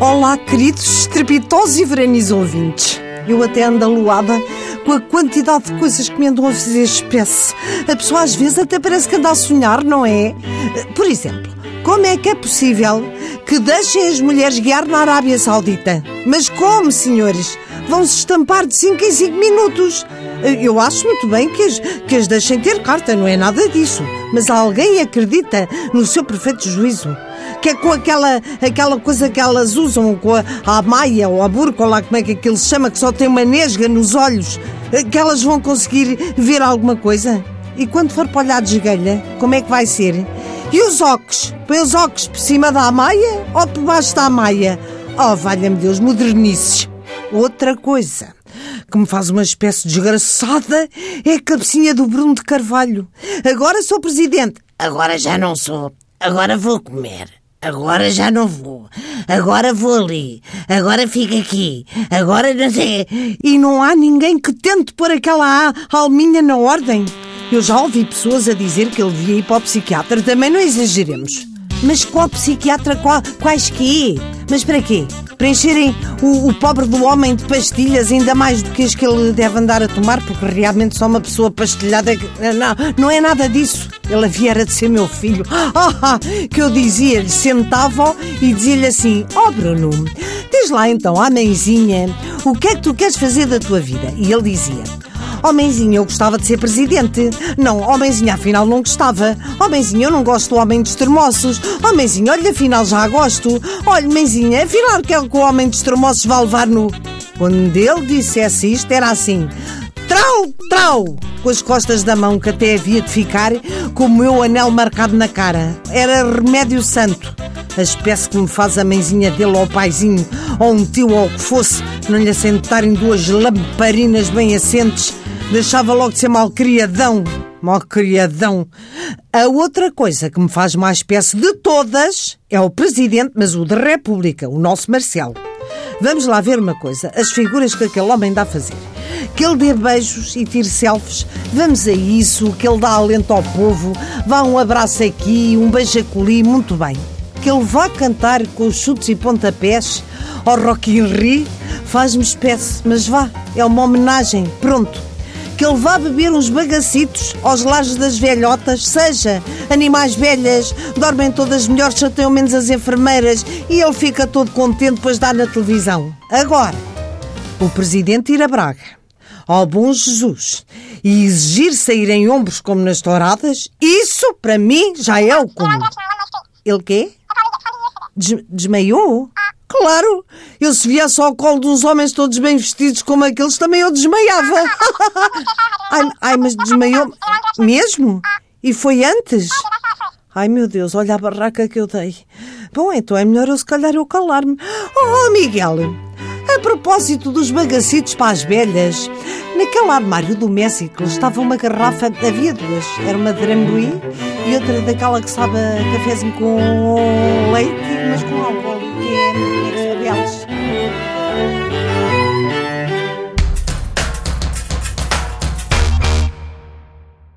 Olá, queridos estrepitosos e veranis ouvintes. Eu até ando aluada com a quantidade de coisas que me andam a fazer espécie. A pessoa às vezes até parece que anda a sonhar, não é? Por exemplo, como é que é possível que deixem as mulheres guiar na Arábia Saudita? Mas como, senhores? Vão-se estampar de 5 em 5 minutos. Eu acho muito bem que as, que as deixem ter carta, não é nada disso. Mas alguém acredita no seu perfeito juízo? Que é com aquela, aquela coisa que elas usam, com a, a maia ou a burca, ou lá como é que aquilo se chama, que só tem uma nesga nos olhos, que elas vão conseguir ver alguma coisa? E quando for para olhar de esgalha, como é que vai ser? E os óculos? Põe os óculos por cima da maia ou por baixo da maia? Oh, valha-me Deus, modernices. Outra coisa que me faz uma espécie desgraçada é a cabecinha do Bruno de Carvalho. Agora sou presidente. Agora já não sou. Agora vou comer. Agora já não vou. Agora vou ali. Agora fica aqui. Agora não sei. E não há ninguém que tente pôr aquela alminha na ordem. Eu já ouvi pessoas a dizer que ele devia ir para o psiquiatra. Também não exageremos. Mas qual psiquiatra? Qual, quais que Mas para quê? Para encherem o, o, pobre do homem de pastilhas, ainda mais do que as que ele deve andar a tomar, porque realmente só uma pessoa pastilhada. Não, não é nada disso. Ele havia de ser meu filho. Ah, que eu dizia-lhe, sentava e dizia-lhe assim: Ó oh, Bruno, diz lá então à mãezinha o que é que tu queres fazer da tua vida? E ele dizia: Homenzinho, eu gostava de ser presidente. Não, homenzinho, afinal não gostava. Homenzinho, eu não gosto do homem dos termossos. Homenzinho, olha, afinal já gosto. Olha, mãezinha, afinal que é que o homem dos termossos vai levar no... Quando ele dissesse isto, era assim... Trau, trau! Com as costas da mão que até havia de ficar com o meu anel marcado na cara. Era remédio santo. A espécie que me faz a mãezinha dele ou o paizinho, ou um tio ou o que fosse, não lhe assentarem duas lamparinas bem assentes deixava logo de ser malcriadão. Malcriadão. A outra coisa que me faz mais espécie de todas é o presidente, mas o da República, o nosso Marcelo. Vamos lá ver uma coisa, as figuras que aquele homem dá a fazer. Que ele dê beijos e tire selfies, vamos a isso, que ele dá alento ao povo, vá um abraço aqui, um beijo acolhi, muito bem. Que ele vá cantar com os chutes e pontapés ao Rock in Rio, faz-me espécie, mas vá, é uma homenagem, pronto que ele vá beber uns bagacitos aos lares das velhotas, seja animais velhas, dormem todas melhor, chateiam menos as enfermeiras e ele fica todo contente depois de dar na televisão. Agora, o presidente ir a Braga, ao bom Jesus, e exigir sair em ombros como nas touradas, isso para mim já é o comum. Ele quê? Des desmaiou? Claro, eu se viesse ao colo de uns homens todos bem vestidos como aqueles, também eu desmaiava. ai, ai, mas desmaiou mesmo? E foi antes? Ai, meu Deus, olha a barraca que eu dei. Bom, então é melhor eu se calhar eu calar-me. Oh, Miguel, a propósito dos bagacitos para as velhas, naquele armário do México estava uma garrafa, havia duas. Era uma de Drambuí e outra daquela que sabe cafezinho com leite, mas com álcool, que é